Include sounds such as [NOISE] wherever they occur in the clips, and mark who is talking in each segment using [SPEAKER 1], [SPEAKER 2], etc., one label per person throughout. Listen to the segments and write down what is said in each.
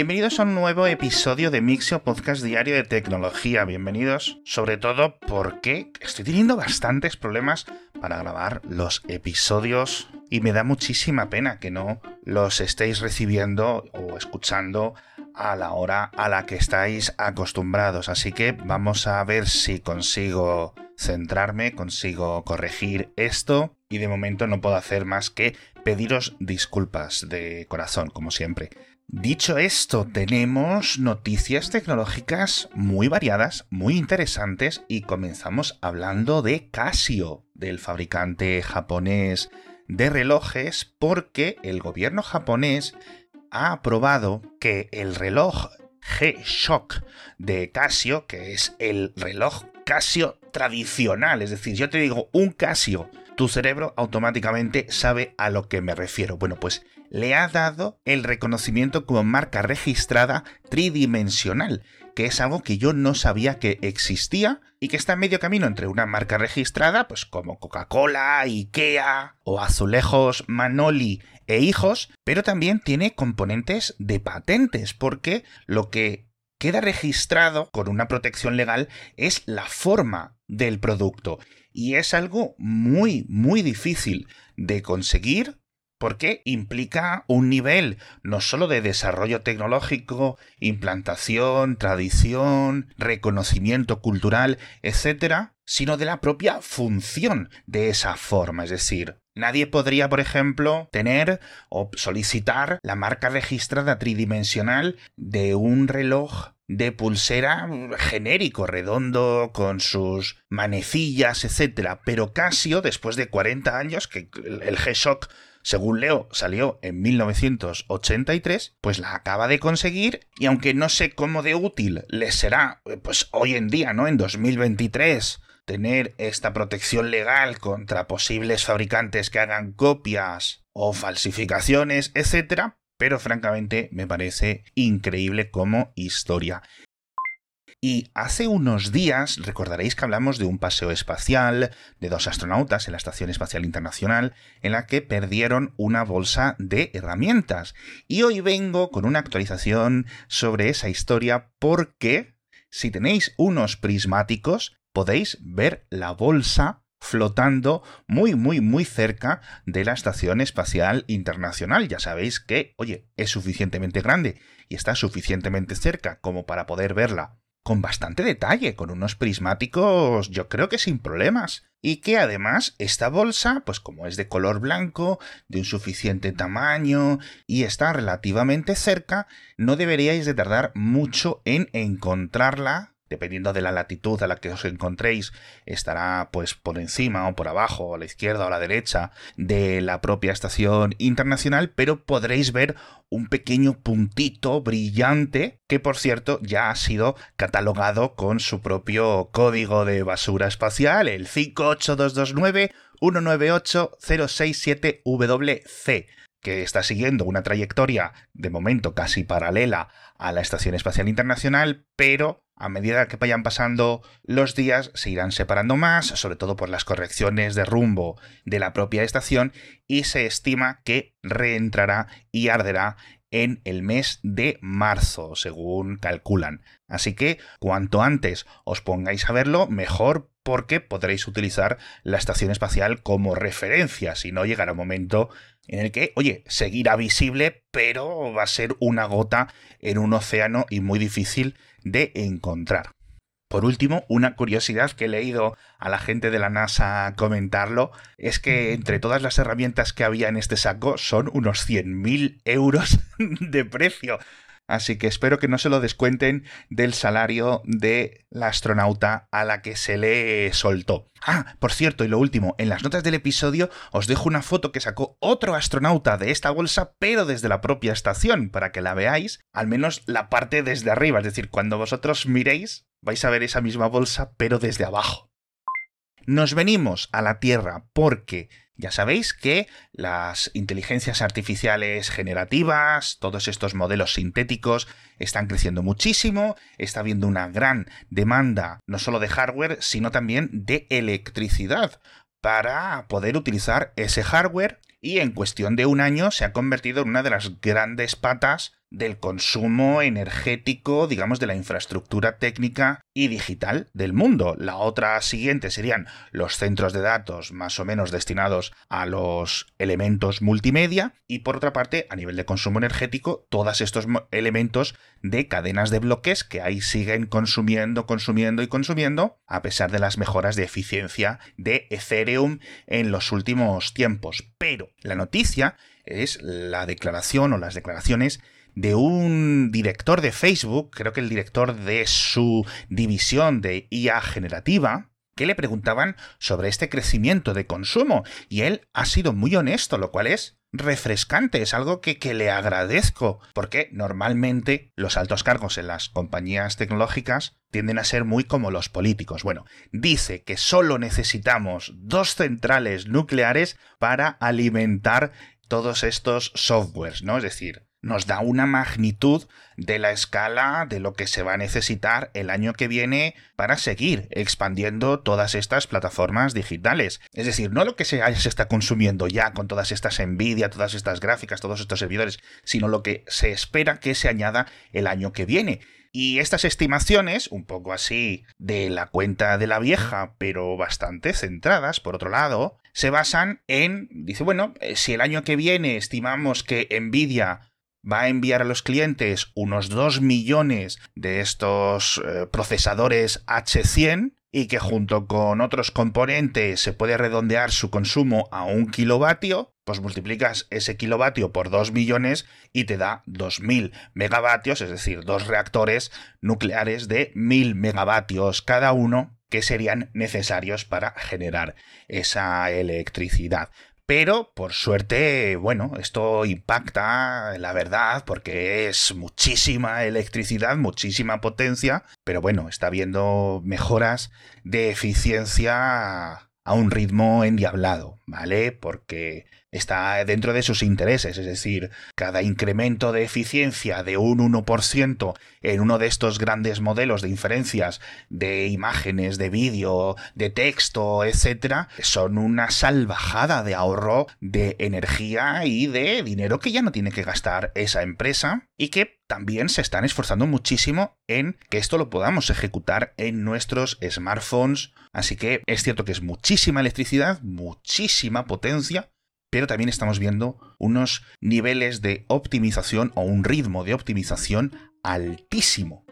[SPEAKER 1] Bienvenidos a un nuevo episodio de Mixio Podcast Diario de Tecnología. Bienvenidos, sobre todo porque estoy teniendo bastantes problemas para grabar los episodios y me da muchísima pena que no los estéis recibiendo o escuchando a la hora a la que estáis acostumbrados. Así que vamos a ver si consigo centrarme, consigo corregir esto y de momento no puedo hacer más que pediros disculpas de corazón, como siempre. Dicho esto, tenemos noticias tecnológicas muy variadas, muy interesantes y comenzamos hablando de Casio, del fabricante japonés de relojes, porque el gobierno japonés ha aprobado que el reloj G-Shock de Casio, que es el reloj Casio tradicional, es decir, yo te digo un Casio, tu cerebro automáticamente sabe a lo que me refiero. Bueno, pues le ha dado el reconocimiento como marca registrada tridimensional, que es algo que yo no sabía que existía y que está en medio camino entre una marca registrada, pues como Coca-Cola, Ikea o Azulejos Manoli e hijos, pero también tiene componentes de patentes, porque lo que queda registrado con una protección legal es la forma del producto. Y es algo muy, muy difícil de conseguir porque implica un nivel no solo de desarrollo tecnológico, implantación, tradición, reconocimiento cultural, etcétera, sino de la propia función de esa forma. Es decir, nadie podría, por ejemplo, tener o solicitar la marca registrada tridimensional de un reloj de pulsera genérico, redondo, con sus manecillas, etcétera. Pero Casio, después de 40 años, que el G-Shock según Leo, salió en 1983, pues la acaba de conseguir y aunque no sé cómo de útil les será, pues hoy en día, ¿no? En 2023, tener esta protección legal contra posibles fabricantes que hagan copias o falsificaciones, etcétera, pero francamente me parece increíble como historia. Y hace unos días recordaréis que hablamos de un paseo espacial de dos astronautas en la Estación Espacial Internacional en la que perdieron una bolsa de herramientas. Y hoy vengo con una actualización sobre esa historia porque si tenéis unos prismáticos podéis ver la bolsa flotando muy, muy, muy cerca de la Estación Espacial Internacional. Ya sabéis que, oye, es suficientemente grande y está suficientemente cerca como para poder verla con bastante detalle, con unos prismáticos yo creo que sin problemas. Y que además esta bolsa, pues como es de color blanco, de un suficiente tamaño y está relativamente cerca, no deberíais de tardar mucho en encontrarla dependiendo de la latitud a la que os encontréis, estará pues por encima o por abajo, a la izquierda o a la derecha de la propia estación internacional, pero podréis ver un pequeño puntito brillante que por cierto ya ha sido catalogado con su propio código de basura espacial, el 58229 198 que está siguiendo una trayectoria de momento casi paralela a la Estación Espacial Internacional, pero a medida que vayan pasando los días se irán separando más, sobre todo por las correcciones de rumbo de la propia estación, y se estima que reentrará y arderá en el mes de marzo, según calculan. Así que cuanto antes os pongáis a verlo, mejor porque podréis utilizar la estación espacial como referencia, si no llegará un momento en el que, oye, seguirá visible, pero va a ser una gota en un océano y muy difícil de encontrar. Por último, una curiosidad que he leído a la gente de la NASA comentarlo es que entre todas las herramientas que había en este saco son unos 100.000 euros [LAUGHS] de precio. Así que espero que no se lo descuenten del salario de la astronauta a la que se le soltó. Ah, por cierto, y lo último, en las notas del episodio os dejo una foto que sacó otro astronauta de esta bolsa, pero desde la propia estación, para que la veáis, al menos la parte desde arriba, es decir, cuando vosotros miréis, vais a ver esa misma bolsa, pero desde abajo. Nos venimos a la Tierra porque ya sabéis que las inteligencias artificiales generativas, todos estos modelos sintéticos, están creciendo muchísimo, está habiendo una gran demanda no solo de hardware, sino también de electricidad para poder utilizar ese hardware. Y en cuestión de un año se ha convertido en una de las grandes patas del consumo energético, digamos, de la infraestructura técnica y digital del mundo. La otra siguiente serían los centros de datos más o menos destinados a los elementos multimedia y por otra parte, a nivel de consumo energético, todos estos elementos de cadenas de bloques que ahí siguen consumiendo, consumiendo y consumiendo a pesar de las mejoras de eficiencia de Ethereum en los últimos tiempos. Pero la noticia es la declaración o las declaraciones de un director de Facebook, creo que el director de su división de IA generativa, que le preguntaban sobre este crecimiento de consumo y él ha sido muy honesto, lo cual es refrescante, es algo que, que, le agradezco, porque normalmente los altos cargos en las compañías tecnológicas tienden a ser muy como los políticos. Bueno, dice que solo necesitamos dos centrales nucleares para alimentar todos estos softwares, ¿no? Es decir, nos da una magnitud de la escala de lo que se va a necesitar el año que viene para seguir expandiendo todas estas plataformas digitales. Es decir, no lo que se, está consumiendo ya con todas estas Nvidia, todas estas gráficas, todos estos servidores, sino lo que se espera que se añada el año que viene. Y estas estimaciones, un poco así de la cuenta de la vieja, pero bastante centradas, por otro lado, se basan en, dice, bueno, eh, si el año que viene estimamos que Nvidia va a enviar a los clientes unos 2 millones de estos eh, procesadores H100 y que junto con otros componentes se puede redondear su consumo a un kilovatio, pues multiplicas ese kilovatio por 2 millones y te da 2000 megavatios, es decir, dos reactores nucleares de 1000 megavatios cada uno que serían necesarios para generar esa electricidad. Pero, por suerte, bueno, esto impacta, la verdad, porque es muchísima electricidad, muchísima potencia, pero bueno, está habiendo mejoras de eficiencia a un ritmo endiablado, ¿vale? Porque está dentro de sus intereses, es decir, cada incremento de eficiencia de un 1% en uno de estos grandes modelos de inferencias de imágenes, de vídeo, de texto, etcétera, son una salvajada de ahorro de energía y de dinero que ya no tiene que gastar esa empresa y que también se están esforzando muchísimo en que esto lo podamos ejecutar en nuestros smartphones. Así que es cierto que es muchísima electricidad, muchísima potencia, pero también estamos viendo unos niveles de optimización o un ritmo de optimización altísimo.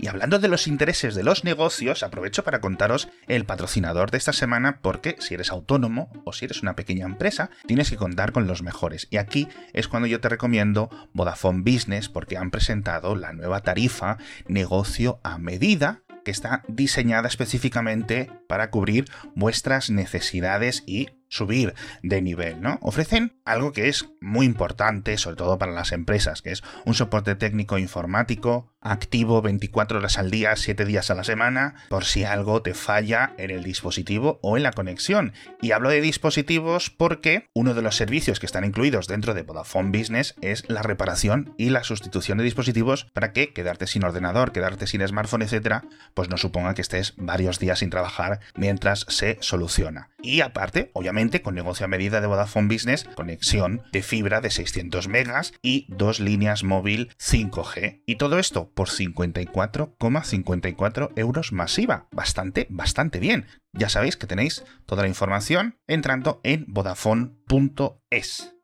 [SPEAKER 1] Y hablando de los intereses de los negocios, aprovecho para contaros el patrocinador de esta semana porque si eres autónomo o si eres una pequeña empresa, tienes que contar con los mejores. Y aquí es cuando yo te recomiendo Vodafone Business porque han presentado la nueva tarifa negocio a medida que está diseñada específicamente para cubrir vuestras necesidades y subir de nivel, ¿no? Ofrecen algo que es muy importante, sobre todo para las empresas, que es un soporte técnico informático activo 24 horas al día, 7 días a la semana, por si algo te falla en el dispositivo o en la conexión. Y hablo de dispositivos porque uno de los servicios que están incluidos dentro de Vodafone Business es la reparación y la sustitución de dispositivos para que quedarte sin ordenador, quedarte sin smartphone, etcétera, pues no suponga que estés varios días sin trabajar mientras se soluciona. Y aparte, obviamente, con negocio a medida de Vodafone Business, conexión de fibra de 600 megas y dos líneas móvil 5G. Y todo esto por 54,54 euros masiva. Bastante, bastante bien. Ya sabéis que tenéis toda la información entrando en vodafone.es.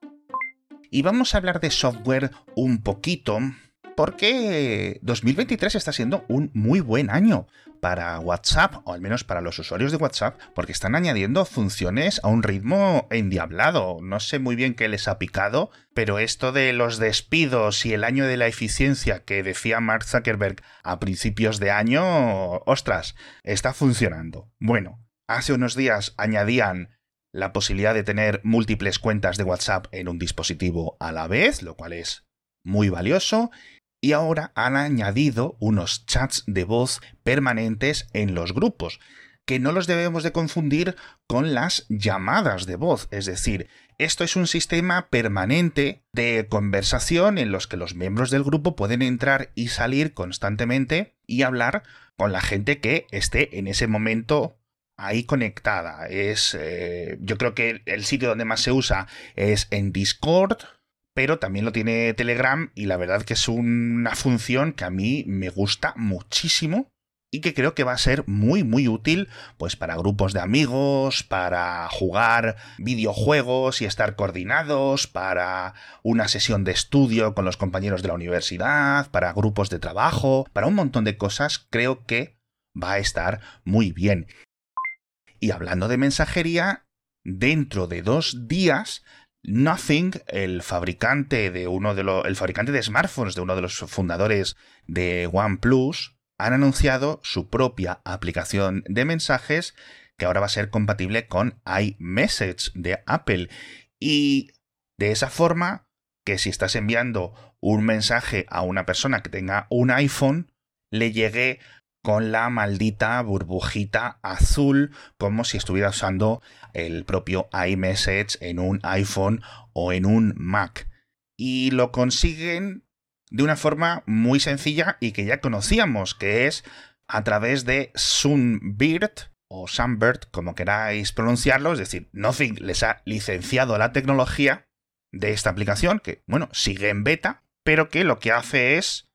[SPEAKER 1] Y vamos a hablar de software un poquito porque 2023 está siendo un muy buen año para WhatsApp, o al menos para los usuarios de WhatsApp, porque están añadiendo funciones a un ritmo endiablado. No sé muy bien qué les ha picado, pero esto de los despidos y el año de la eficiencia que decía Mark Zuckerberg a principios de año, ostras, está funcionando. Bueno, hace unos días añadían la posibilidad de tener múltiples cuentas de WhatsApp en un dispositivo a la vez, lo cual es muy valioso, y ahora han añadido unos chats de voz permanentes en los grupos, que no los debemos de confundir con las llamadas de voz, es decir, esto es un sistema permanente de conversación en los que los miembros del grupo pueden entrar y salir constantemente y hablar con la gente que esté en ese momento ahí conectada. Es, eh, yo creo que el sitio donde más se usa es en Discord, pero también lo tiene Telegram y la verdad que es una función que a mí me gusta muchísimo y que creo que va a ser muy muy útil pues para grupos de amigos, para jugar videojuegos y estar coordinados, para una sesión de estudio con los compañeros de la universidad, para grupos de trabajo, para un montón de cosas, creo que va a estar muy bien. Y hablando de mensajería, dentro de dos días Nothing, el fabricante de uno de los, el fabricante de smartphones de uno de los fundadores de OnePlus, han anunciado su propia aplicación de mensajes que ahora va a ser compatible con iMessage de Apple. Y de esa forma, que si estás enviando un mensaje a una persona que tenga un iPhone, le llegue con la maldita burbujita azul, como si estuviera usando el propio iMessage en un iPhone o en un Mac. Y lo consiguen de una forma muy sencilla y que ya conocíamos, que es a través de Sunbird o Sunbird, como queráis pronunciarlo, es decir, Nothing les ha licenciado la tecnología de esta aplicación, que, bueno, sigue en beta, pero que lo que hace es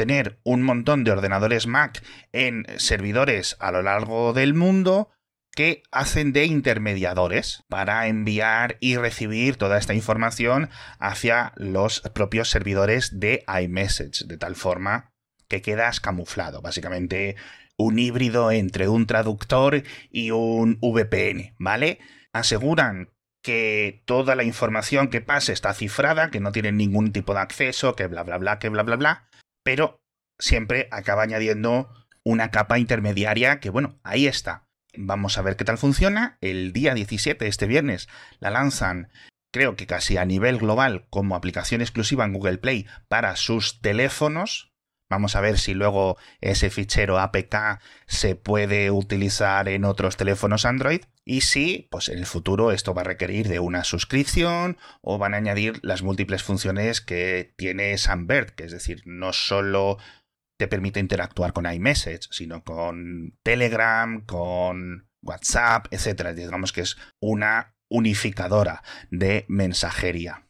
[SPEAKER 1] tener un montón de ordenadores Mac en servidores a lo largo del mundo que hacen de intermediadores para enviar y recibir toda esta información hacia los propios servidores de iMessage, de tal forma que quedas camuflado, básicamente un híbrido entre un traductor y un VPN, ¿vale? Aseguran que toda la información que pase está cifrada, que no tienen ningún tipo de acceso, que bla bla bla, que bla bla bla, pero siempre acaba añadiendo una capa intermediaria que, bueno, ahí está. Vamos a ver qué tal funciona. El día 17, este viernes, la lanzan, creo que casi a nivel global, como aplicación exclusiva en Google Play para sus teléfonos. Vamos a ver si luego ese fichero APK se puede utilizar en otros teléfonos Android. Y si, pues en el futuro esto va a requerir de una suscripción o van a añadir las múltiples funciones que tiene Sunbird, que es decir, no solo te permite interactuar con iMessage, sino con Telegram, con WhatsApp, etc. Digamos que es una unificadora de mensajería.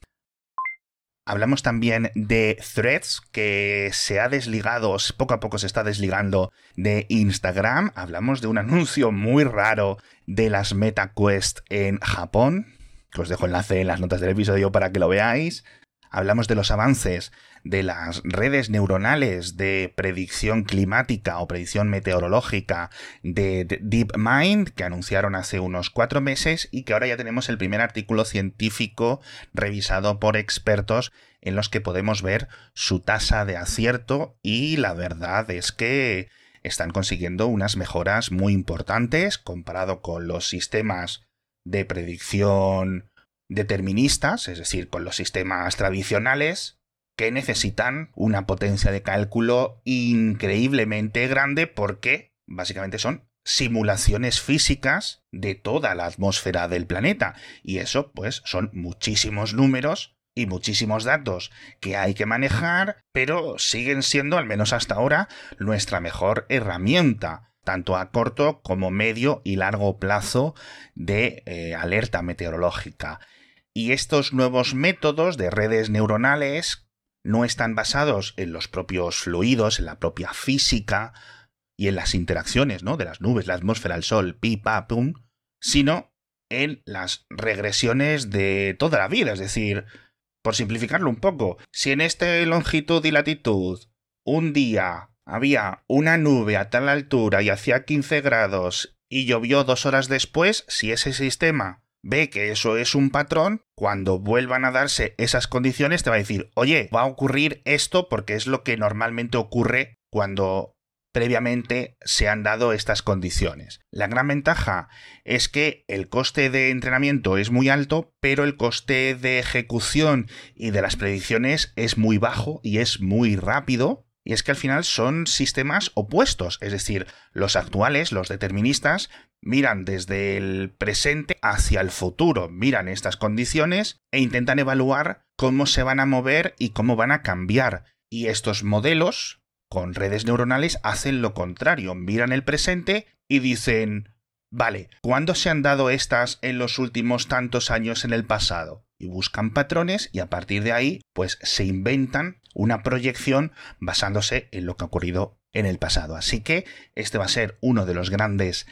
[SPEAKER 1] Hablamos también de Threads, que se ha desligado, poco a poco se está desligando de Instagram. Hablamos de un anuncio muy raro de las MetaQuest en Japón, que os dejo enlace en las notas del episodio para que lo veáis. Hablamos de los avances de las redes neuronales de predicción climática o predicción meteorológica de DeepMind, que anunciaron hace unos cuatro meses y que ahora ya tenemos el primer artículo científico revisado por expertos en los que podemos ver su tasa de acierto y la verdad es que están consiguiendo unas mejoras muy importantes comparado con los sistemas de predicción deterministas, es decir, con los sistemas tradicionales, que necesitan una potencia de cálculo increíblemente grande porque básicamente son simulaciones físicas de toda la atmósfera del planeta. Y eso, pues, son muchísimos números y muchísimos datos que hay que manejar, pero siguen siendo, al menos hasta ahora, nuestra mejor herramienta, tanto a corto como medio y largo plazo de eh, alerta meteorológica. Y estos nuevos métodos de redes neuronales no están basados en los propios fluidos, en la propia física y en las interacciones ¿no? de las nubes, la atmósfera, el sol, pi, pa, pum, sino en las regresiones de toda la vida. Es decir, por simplificarlo un poco, si en este longitud y latitud un día había una nube a tal altura y hacía 15 grados y llovió dos horas después, si ese sistema ve que eso es un patrón, cuando vuelvan a darse esas condiciones te va a decir, oye, va a ocurrir esto porque es lo que normalmente ocurre cuando previamente se han dado estas condiciones. La gran ventaja es que el coste de entrenamiento es muy alto, pero el coste de ejecución y de las predicciones es muy bajo y es muy rápido. Y es que al final son sistemas opuestos, es decir, los actuales, los deterministas, miran desde el presente hacia el futuro, miran estas condiciones e intentan evaluar cómo se van a mover y cómo van a cambiar. Y estos modelos, con redes neuronales, hacen lo contrario, miran el presente y dicen, Vale, ¿cuándo se han dado estas en los últimos tantos años en el pasado? Y buscan patrones y a partir de ahí, pues se inventan una proyección basándose en lo que ha ocurrido en el pasado. Así que este va a ser uno de los grandes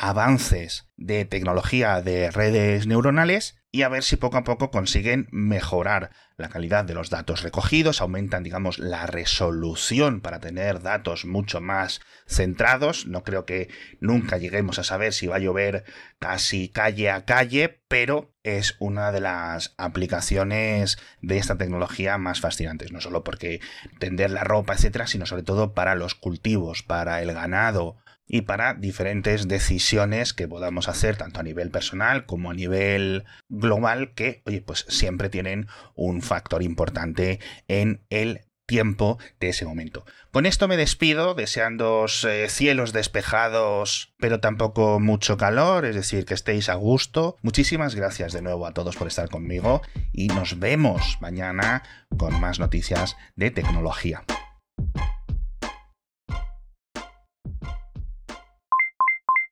[SPEAKER 1] avances de tecnología de redes neuronales y a ver si poco a poco consiguen mejorar la calidad de los datos recogidos, aumentan, digamos, la resolución para tener datos mucho más centrados. No creo que nunca lleguemos a saber si va a llover casi calle a calle, pero es una de las aplicaciones de esta tecnología más fascinantes, no solo porque tender la ropa, etcétera, sino sobre todo para los cultivos, para el ganado, y para diferentes decisiones que podamos hacer tanto a nivel personal como a nivel global que, oye, pues siempre tienen un factor importante en el tiempo de ese momento. Con esto me despido, deseando eh, cielos despejados, pero tampoco mucho calor, es decir, que estéis a gusto. Muchísimas gracias de nuevo a todos por estar conmigo y nos vemos mañana con más noticias de tecnología.